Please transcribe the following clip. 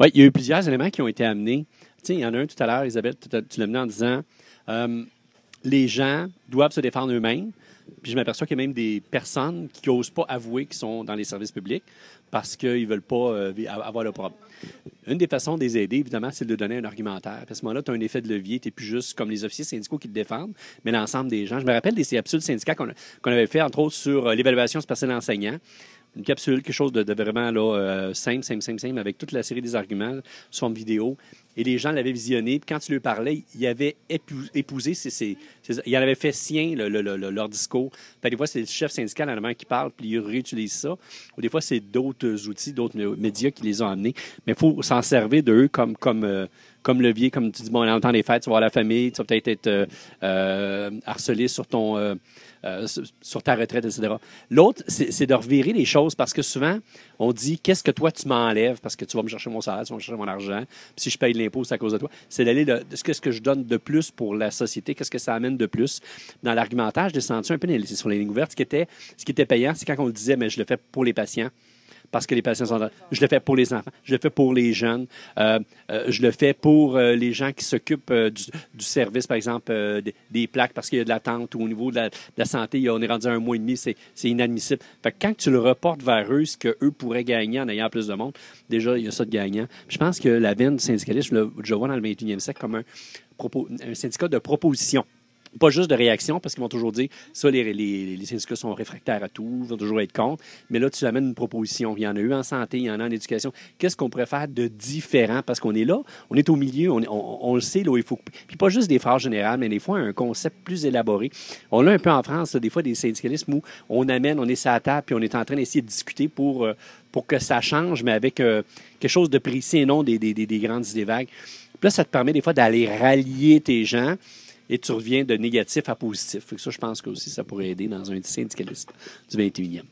Oui, il y a eu plusieurs éléments qui ont été amenés. Tu sais, il y en a un tout à l'heure, Isabelle, tu, l'as mené en disant euh, les gens doivent se défendre eux-mêmes. Puis je m'aperçois qu'il y a même des personnes qui n'osent pas avouer qu'ils sont dans les services publics parce qu'ils ne veulent pas euh, avoir le problème. Une des façons de les aider, évidemment, c'est de donner un argumentaire. À ce moment-là, tu as un effet de levier. Tu n'es plus juste comme les officiers syndicaux qui te défendent, mais l'ensemble des gens. Je me rappelle des capsules syndicats qu'on avait fait, entre autres, sur euh, l'évaluation du personnel enseignant une capsule, quelque chose de, vraiment là, euh, simple, simple, simple, simple, avec toute la série des arguments une vidéo. Et les gens l'avaient visionné. Puis quand tu lui parlais, il avait épousé, il avait fait sien leur discours. des fois, c'est le chef syndical en qui parle, puis il réutilise ça. Ou des fois, c'est d'autres outils, d'autres médias qui les ont amenés. Mais il faut s'en servir d'eux comme, comme, euh, comme levier. Comme tu dis, bon, en temps des fêtes, tu vas voir la famille, tu vas peut-être être, euh, harcelé sur ton euh, sur ta retraite, etc. L'autre, c'est de revirer les choses parce que souvent, on dit qu'est-ce que toi tu m'enlèves parce que tu vas me chercher mon salaire, tu vas me chercher mon argent, puis si je paye c'est à cause de toi. C'est d'aller de ce que je donne de plus pour la société, qu'est-ce que ça amène de plus. Dans l'argumentage, je descendu un peu sur les lignes ouvertes. Ce qui était, ce qui était payant, c'est quand on le disait, mais je le fais pour les patients parce que les patients sont Je le fais pour les enfants, je le fais pour les jeunes, euh, euh, je le fais pour euh, les gens qui s'occupent du, service, par exemple, des, plaques parce qu'il y a de l'attente ou au niveau de la, santé, on est rendu à un mois et demi, c'est inadmissible. Fait que quand tu le reportes vers eux, ce qu'eux pourraient gagner en ayant plus de monde, déjà, il y a ça de gagnant. je pense que la veine du syndicalisme, je, le vois dans le 21e siècle comme un, un syndicat de proposition pas juste de réaction, parce qu'ils vont toujours dire, ça, les, les, les, syndicats sont réfractaires à tout, ils vont toujours être contre. Mais là, tu amènes une proposition. Il y en a eu en santé, il y en a en éducation. Qu'est-ce qu'on pourrait faire de différent? Parce qu'on est là, on est au milieu, on, on, le sait, là, il faut. Puis pas juste des phrases générales, mais des fois, un concept plus élaboré. On l'a un peu en France, des fois, des syndicalismes où on amène, on est sur la table, puis on est en train d'essayer de discuter pour, euh, pour que ça change, mais avec euh, quelque chose de précis et non des, des, des, des grandes idées vagues. Puis là, ça te permet des fois d'aller rallier tes gens et tu reviens de négatif à positif. ça, je pense que aussi, ça pourrait aider dans un syndicaliste du 21e.